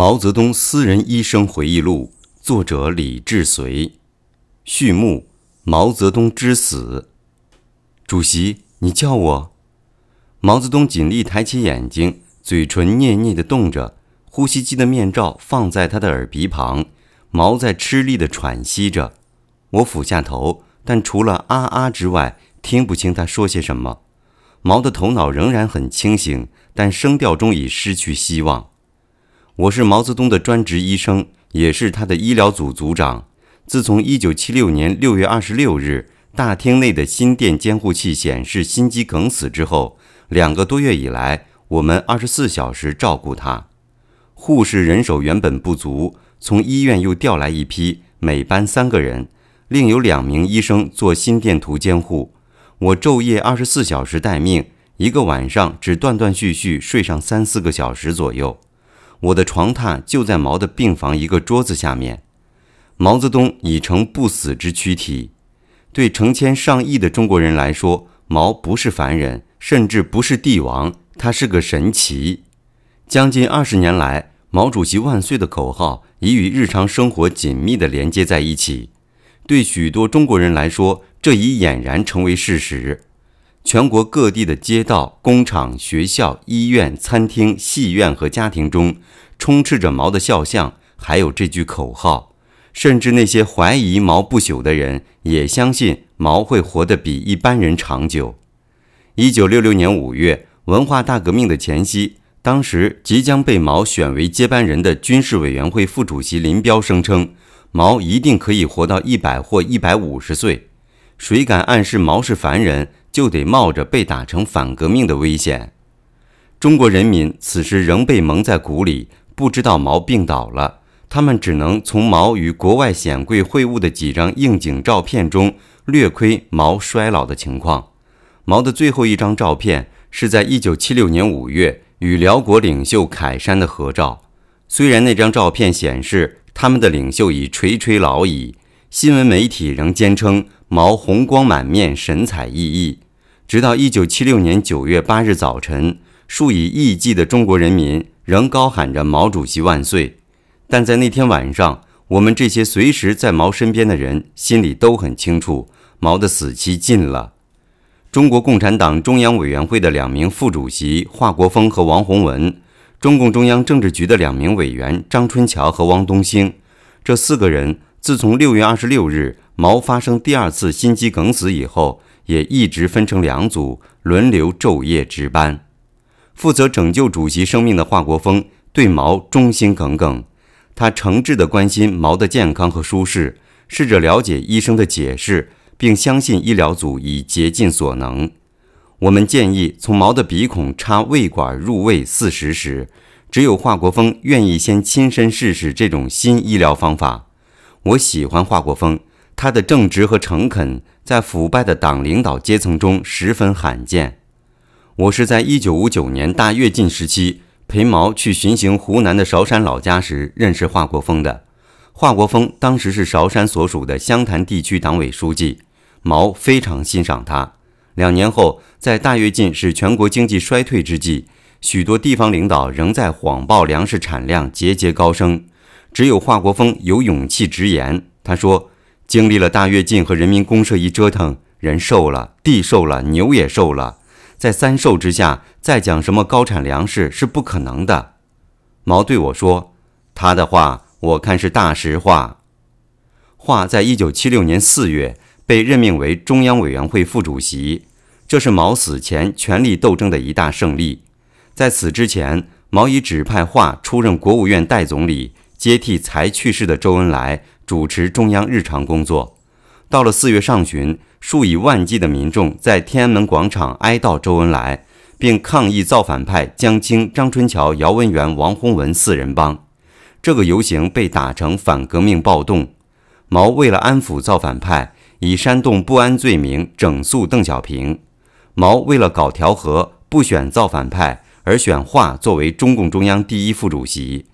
毛泽东私人医生回忆录，作者李志随。序幕：毛泽东之死。主席，你叫我。毛泽东尽力抬起眼睛，嘴唇捏捏地动着，呼吸机的面罩放在他的耳鼻旁，毛在吃力地喘息着。我俯下头，但除了啊啊之外，听不清他说些什么。毛的头脑仍然很清醒，但声调中已失去希望。我是毛泽东的专职医生，也是他的医疗组组长。自从1976年6月26日大厅内的心电监护器显示心肌梗死之后，两个多月以来，我们24小时照顾他。护士人手原本不足，从医院又调来一批，每班三个人，另有两名医生做心电图监护。我昼夜24小时待命，一个晚上只断断续续睡上三四个小时左右。我的床榻就在毛的病房一个桌子下面。毛泽东已成不死之躯体，对成千上亿的中国人来说，毛不是凡人，甚至不是帝王，他是个神奇。将近二十年来，“毛主席万岁”的口号已与日常生活紧密地连接在一起。对许多中国人来说，这已俨然成为事实。全国各地的街道、工厂、学校、医院、餐厅、戏院和家庭中，充斥着毛的肖像，还有这句口号。甚至那些怀疑毛不朽的人，也相信毛会活得比一般人长久。一九六六年五月，文化大革命的前夕，当时即将被毛选为接班人的军事委员会副主席林彪声称，毛一定可以活到一百或一百五十岁。谁敢暗示毛是凡人？就得冒着被打成反革命的危险。中国人民此时仍被蒙在鼓里，不知道毛病倒了。他们只能从毛与国外显贵会晤的几张应景照片中略窥毛衰老的情况。毛的最后一张照片是在1976年5月与辽国领袖凯山的合照。虽然那张照片显示他们的领袖已垂垂老矣，新闻媒体仍坚称。毛红光满面，神采奕奕。直到一九七六年九月八日早晨，数以亿计的中国人民仍高喊着“毛主席万岁”。但在那天晚上，我们这些随时在毛身边的人心里都很清楚，毛的死期近了。中国共产党中央委员会的两名副主席华国锋和王洪文，中共中央政治局的两名委员张春桥和汪东兴，这四个人自从六月二十六日。毛发生第二次心肌梗死以后，也一直分成两组，轮流昼夜值班。负责拯救主席生命的华国锋对毛忠心耿耿，他诚挚地关心毛的健康和舒适，试着了解医生的解释，并相信医疗组已竭尽所能。我们建议从毛的鼻孔插胃管入胃四十时，只有华国锋愿意先亲身试试这种新医疗方法。我喜欢华国锋。他的正直和诚恳，在腐败的党领导阶层中十分罕见。我是在1959年大跃进时期陪毛去巡行湖南的韶山老家时认识华国锋的。华国锋当时是韶山所属的湘潭地区党委书记，毛非常欣赏他。两年后，在大跃进使全国经济衰退之际，许多地方领导仍在谎报粮食产量节节高升，只有华国锋有勇气直言，他说。经历了大跃进和人民公社一折腾，人瘦了，地瘦了，牛也瘦了，在三瘦之下，再讲什么高产粮食是不可能的。毛对我说：“他的话，我看是大实话。”华在一九七六年四月被任命为中央委员会副主席，这是毛死前权力斗争的一大胜利。在此之前，毛已指派华出任国务院代总理，接替才去世的周恩来。主持中央日常工作，到了四月上旬，数以万计的民众在天安门广场哀悼周恩来，并抗议造反派江青、张春桥、姚文元、王洪文四人帮。这个游行被打成反革命暴动。毛为了安抚造反派，以煽动不安罪名整肃邓小平。毛为了搞调和，不选造反派，而选华作为中共中央第一副主席。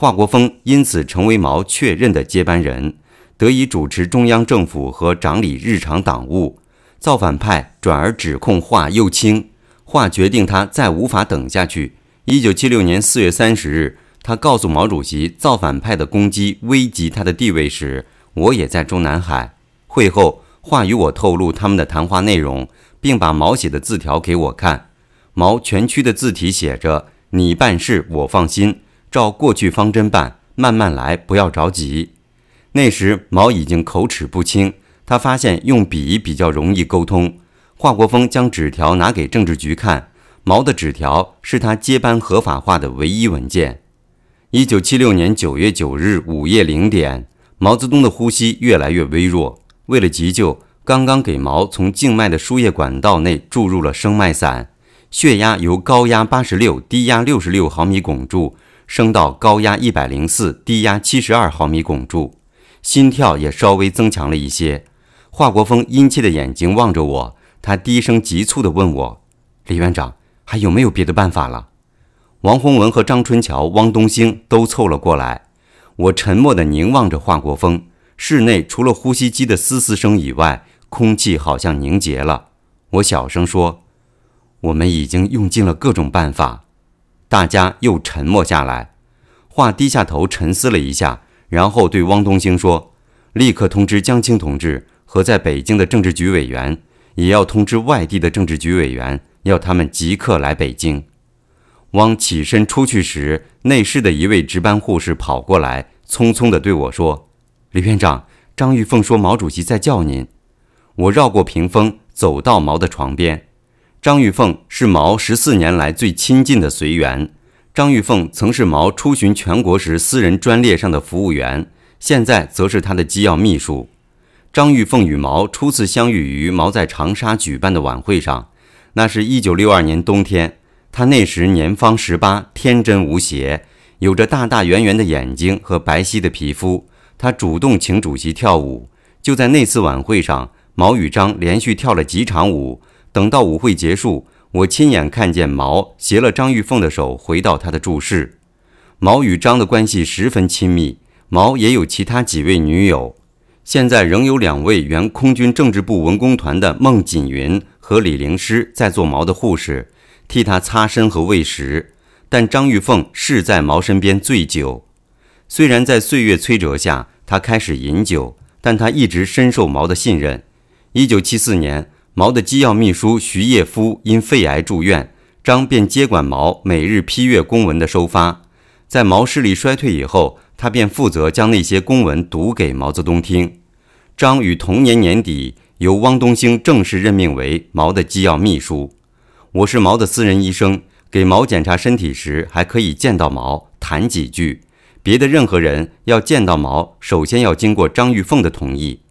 华国锋因此成为毛确认的接班人，得以主持中央政府和掌理日常党务。造反派转而指控华右倾，华决定他再无法等下去。一九七六年四月三十日，他告诉毛主席，造反派的攻击危及他的地位时，我也在中南海。会后，华与我透露他们的谈话内容，并把毛写的字条给我看。毛全区的字体写着：“你办事我放心，照过去方针办，慢慢来，不要着急。”那时毛已经口齿不清，他发现用笔比较容易沟通。华国锋将纸条拿给政治局看，毛的纸条是他接班合法化的唯一文件。一九七六年九月九日午夜零点，毛泽东的呼吸越来越微弱。为了急救，刚刚给毛从静脉的输液管道内注入了生脉散，血压由高压八十六、低压六十六毫米汞柱升到高压一百零四、低压七十二毫米汞柱，心跳也稍微增强了一些。华国锋殷切的眼睛望着我，他低声急促地问我：“李院长，还有没有别的办法了？”王洪文和张春桥、汪东兴都凑了过来。我沉默地凝望着华国锋。室内除了呼吸机的嘶嘶声以外，空气好像凝结了。我小声说：“我们已经用尽了各种办法。”大家又沉默下来。华低下头沉思了一下，然后对汪东兴说：“立刻通知江青同志和在北京的政治局委员，也要通知外地的政治局委员，要他们即刻来北京。”汪起身出去时，内室的一位值班护士跑过来，匆匆地对我说：“李院长，张玉凤说毛主席在叫您。”我绕过屏风，走到毛的床边。张玉凤是毛十四年来最亲近的随员。张玉凤曾是毛出巡全国时私人专列上的服务员，现在则是他的机要秘书。张玉凤与毛初次相遇于毛在长沙举办的晚会上，那是一九六二年冬天。他那时年方十八，天真无邪，有着大大圆圆的眼睛和白皙的皮肤。他主动请主席跳舞。就在那次晚会上，毛与张连续跳了几场舞。等到舞会结束，我亲眼看见毛携了张玉凤的手回到他的住室。毛与张的关系十分亲密，毛也有其他几位女友。现在仍有两位原空军政治部文工团的孟锦云和李灵诗在做毛的护士。替他擦身和喂食，但张玉凤是在毛身边醉酒。虽然在岁月摧折下，他开始饮酒，但他一直深受毛的信任。一九七四年，毛的机要秘书徐业夫因肺癌住院，张便接管毛每日批阅公文的收发。在毛视力衰退以后，他便负责将那些公文读给毛泽东听。张于同年年底由汪东兴正式任命为毛的机要秘书。我是毛的私人医生，给毛检查身体时还可以见到毛谈几句。别的任何人要见到毛，首先要经过张玉凤的同意。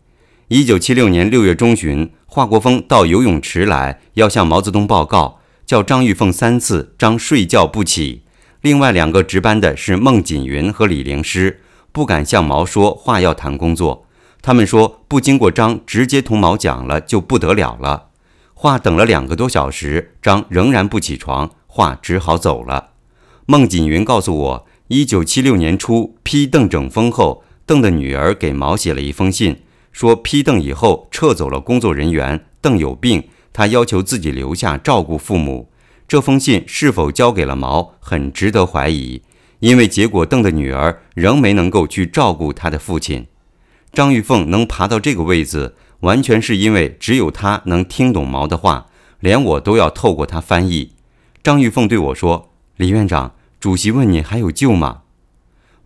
一九七六年六月中旬，华国锋到游泳池来，要向毛泽东报告，叫张玉凤三次，张睡觉不起。另外两个值班的是孟锦云和李灵诗，不敢向毛说话，要谈工作。他们说不经过张，直接同毛讲了就不得了了。华等了两个多小时，张仍然不起床，华只好走了。孟锦云告诉我，一九七六年初批邓整风后，邓的女儿给毛写了一封信，说批邓以后撤走了工作人员，邓有病，他要求自己留下照顾父母。这封信是否交给了毛，很值得怀疑，因为结果邓的女儿仍没能够去照顾他的父亲。张玉凤能爬到这个位子。完全是因为只有他能听懂毛的话，连我都要透过他翻译。张玉凤对我说：“李院长，主席问你还有救吗？”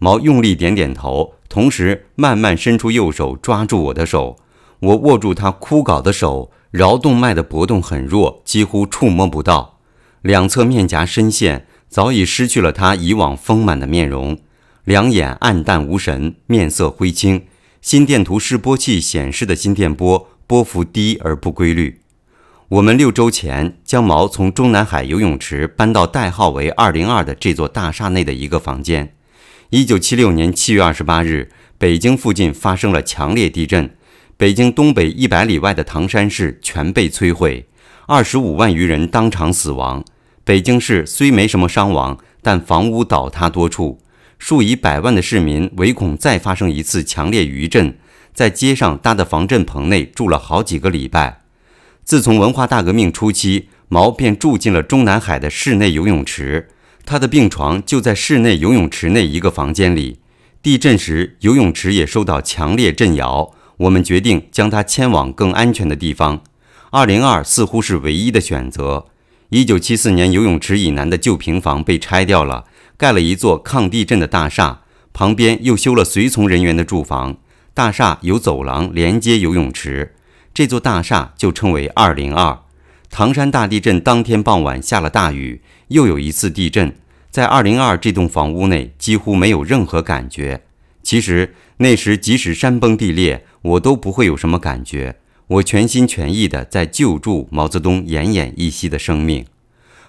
毛用力点点头，同时慢慢伸出右手抓住我的手。我握住他枯槁的手，桡动脉的搏动很弱，几乎触摸不到。两侧面颊深陷，早已失去了他以往丰满的面容，两眼暗淡无神，面色灰青。心电图示波器显示的心电波波幅低而不规律。我们六周前将毛从中南海游泳池搬到代号为二零二的这座大厦内的一个房间。一九七六年七月二十八日，北京附近发生了强烈地震，北京东北一百里外的唐山市全被摧毁，二十五万余人当场死亡。北京市虽没什么伤亡，但房屋倒塌多处。数以百万的市民唯恐再发生一次强烈余震，在街上搭的防震棚内住了好几个礼拜。自从文化大革命初期，毛便住进了中南海的室内游泳池。他的病床就在室内游泳池内一个房间里。地震时，游泳池也受到强烈震摇。我们决定将他迁往更安全的地方。二零二似乎是唯一的选择。一九七四年，游泳池以南的旧平房被拆掉了，盖了一座抗地震的大厦，旁边又修了随从人员的住房。大厦有走廊连接游泳池，这座大厦就称为二零二。唐山大地震当天傍晚下了大雨，又有一次地震。在二零二这栋房屋内几乎没有任何感觉。其实那时即使山崩地裂，我都不会有什么感觉。我全心全意地在救助毛泽东奄奄一息的生命。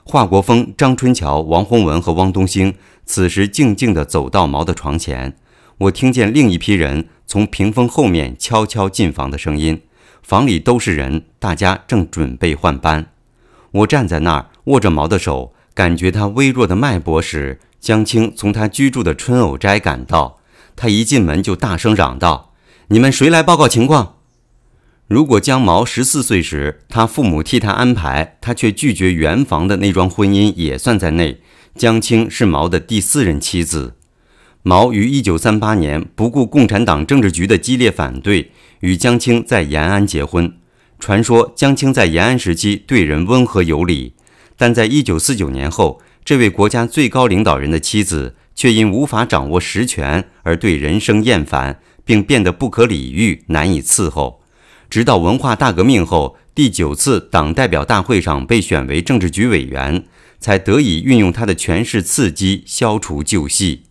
华国锋、张春桥、王洪文和汪东兴此时静静地走到毛的床前。我听见另一批人从屏风后面悄悄进房的声音。房里都是人，大家正准备换班。我站在那儿握着毛的手。感觉他微弱的脉搏时，江青从他居住的春藕斋赶到。他一进门就大声嚷道：“你们谁来报告情况？”如果江毛十四岁时，他父母替他安排，他却拒绝圆房的那桩婚姻也算在内。江青是毛的第四任妻子。毛于一九三八年不顾共产党政治局的激烈反对，与江青在延安结婚。传说江青在延安时期对人温和有礼。但在一九四九年后，这位国家最高领导人的妻子却因无法掌握实权而对人生厌烦，并变得不可理喻、难以伺候。直到文化大革命后，第九次党代表大会上被选为政治局委员，才得以运用他的权势刺激消除旧隙。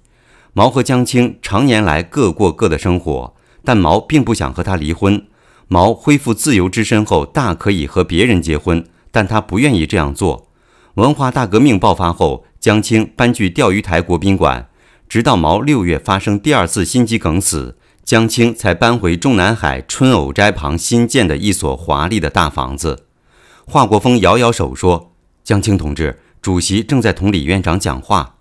毛和江青常年来各过各的生活，但毛并不想和他离婚。毛恢复自由之身后，大可以和别人结婚，但他不愿意这样做。文化大革命爆发后，江青搬去钓鱼台国宾馆，直到毛六月发生第二次心肌梗死，江青才搬回中南海春藕斋旁新建的一所华丽的大房子。华国锋摇摇手说：“江青同志，主席正在同李院长讲话。”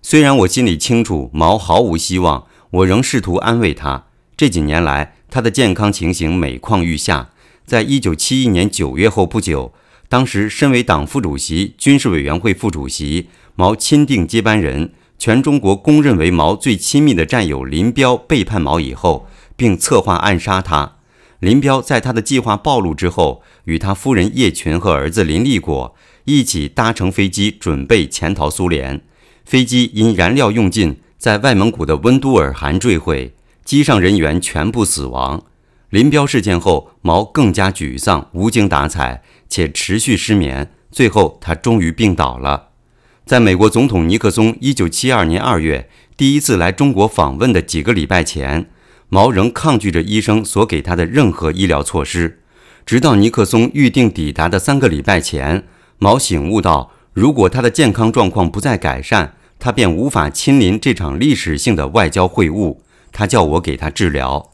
虽然我心里清楚毛毫无希望，我仍试图安慰他。这几年来，他的健康情形每况愈下。在一九七一年九月后不久。当时，身为党副主席、军事委员会副主席，毛钦定接班人，全中国公认为毛最亲密的战友林彪背叛毛以后，并策划暗杀他。林彪在他的计划暴露之后，与他夫人叶群和儿子林立果一起搭乘飞机准备潜逃苏联。飞机因燃料用尽，在外蒙古的温都尔汗坠毁，机上人员全部死亡。林彪事件后，毛更加沮丧，无精打采。且持续失眠，最后他终于病倒了。在美国总统尼克松1972年2月第一次来中国访问的几个礼拜前，毛仍抗拒着医生所给他的任何医疗措施。直到尼克松预定抵达的三个礼拜前，毛醒悟到，如果他的健康状况不再改善，他便无法亲临这场历史性的外交会晤。他叫我给他治疗。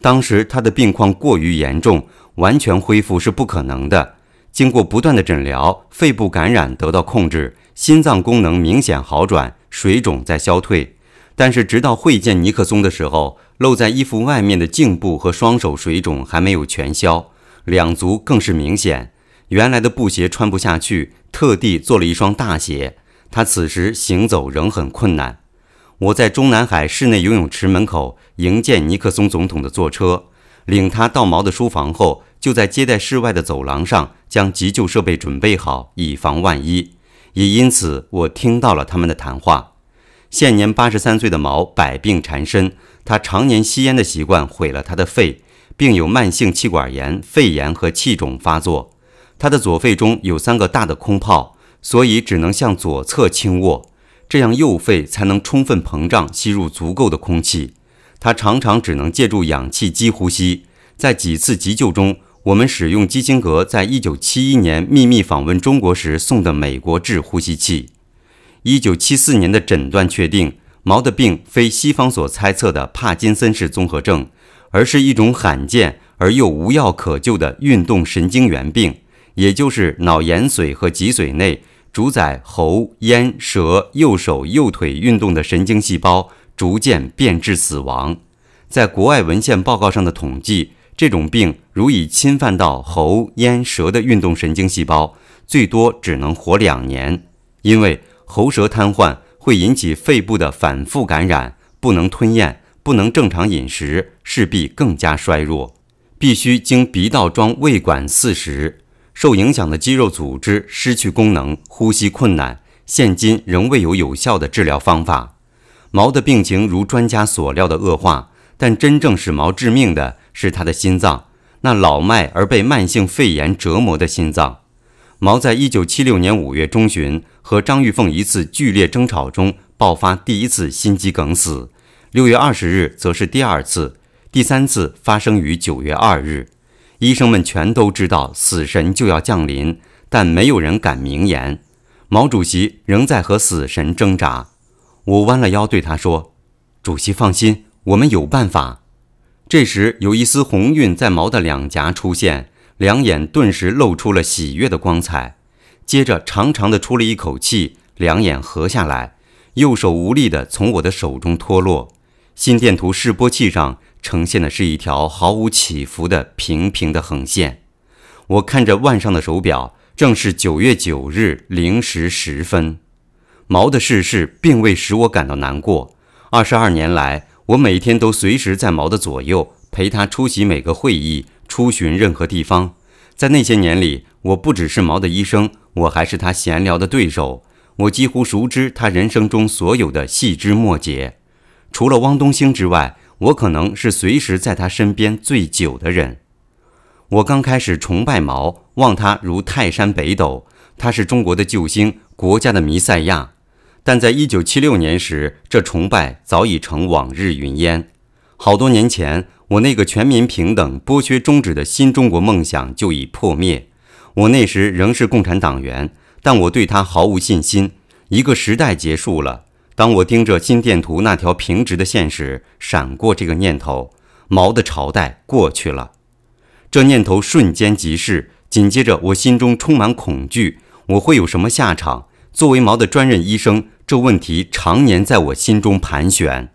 当时他的病况过于严重，完全恢复是不可能的。经过不断的诊疗，肺部感染得到控制，心脏功能明显好转，水肿在消退。但是，直到会见尼克松的时候，露在衣服外面的颈部和双手水肿还没有全消，两足更是明显。原来的布鞋穿不下去，特地做了一双大鞋。他此时行走仍很困难。我在中南海室内游泳池门口迎接尼克松总统的坐车，领他到毛的书房后。就在接待室外的走廊上，将急救设备准备好，以防万一。也因此，我听到了他们的谈话。现年八十三岁的毛百病缠身，他常年吸烟的习惯毁了他的肺，并有慢性气管炎、肺炎和气肿发作。他的左肺中有三个大的空泡，所以只能向左侧倾卧，这样右肺才能充分膨胀，吸入足够的空气。他常常只能借助氧气机呼吸，在几次急救中。我们使用基辛格在一九七一年秘密访问中国时送的美国制呼吸器。一九七四年的诊断确定，毛的病非西方所猜测的帕金森氏综合症，而是一种罕见而又无药可救的运动神经元病，也就是脑延髓和脊髓内主宰喉、咽、舌、右手、右腿运动的神经细胞逐渐变质死亡。在国外文献报告上的统计。这种病如已侵犯到喉、咽、舌的运动神经细胞，最多只能活两年，因为喉舌瘫痪，会引起肺部的反复感染，不能吞咽，不能正常饮食，势必更加衰弱，必须经鼻道装胃管饲食。受影响的肌肉组织失去功能，呼吸困难，现今仍未有有效的治疗方法。毛的病情如专家所料的恶化，但真正使毛致命的是他的心脏，那老迈而被慢性肺炎折磨的心脏。毛在一九七六年五月中旬和张玉凤一次剧烈争吵中爆发第一次心肌梗死，六月二十日则是第二次，第三次发生于九月二日。医生们全都知道死神就要降临，但没有人敢明言。毛主席仍在和死神挣扎。我弯了腰对他说：“主席放心，我们有办法。”这时有一丝红晕在毛的两颊出现，两眼顿时露出了喜悦的光彩。接着长长的出了一口气，两眼合下来，右手无力地从我的手中脱落。心电图示波器上。呈现的是一条毫无起伏的平平的横线。我看着腕上的手表，正是九月九日零时十分。毛的逝世并未使我感到难过。二十二年来，我每天都随时在毛的左右，陪他出席每个会议，出巡任何地方。在那些年里，我不只是毛的医生，我还是他闲聊的对手。我几乎熟知他人生中所有的细枝末节。除了汪东兴之外。我可能是随时在他身边最久的人。我刚开始崇拜毛，望他如泰山北斗，他是中国的救星，国家的弥赛亚。但在一九七六年时，这崇拜早已成往日云烟。好多年前，我那个全民平等、剥削终止的新中国梦想就已破灭。我那时仍是共产党员，但我对他毫无信心。一个时代结束了。当我盯着心电图那条平直的线时，闪过这个念头：毛的朝代过去了。这念头瞬间即逝，紧接着我心中充满恐惧，我会有什么下场？作为毛的专任医生，这问题常年在我心中盘旋。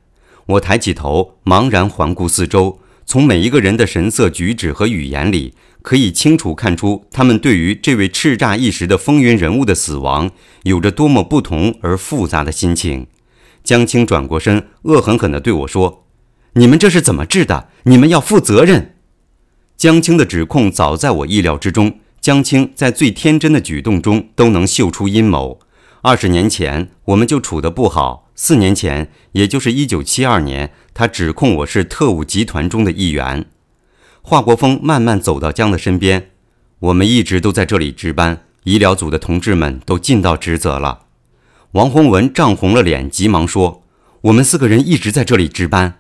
我抬起头，茫然环顾四周，从每一个人的神色、举止和语言里。可以清楚看出，他们对于这位叱咤一时的风云人物的死亡，有着多么不同而复杂的心情。江青转过身，恶狠狠地对我说：“你们这是怎么治的？你们要负责任。”江青的指控早在我意料之中。江青在最天真的举动中都能嗅出阴谋。二十年前，我们就处得不好。四年前，也就是一九七二年，他指控我是特务集团中的一员。华国锋慢慢走到江的身边，我们一直都在这里值班，医疗组的同志们都尽到职责了。王洪文涨红了脸，急忙说：“我们四个人一直在这里值班。”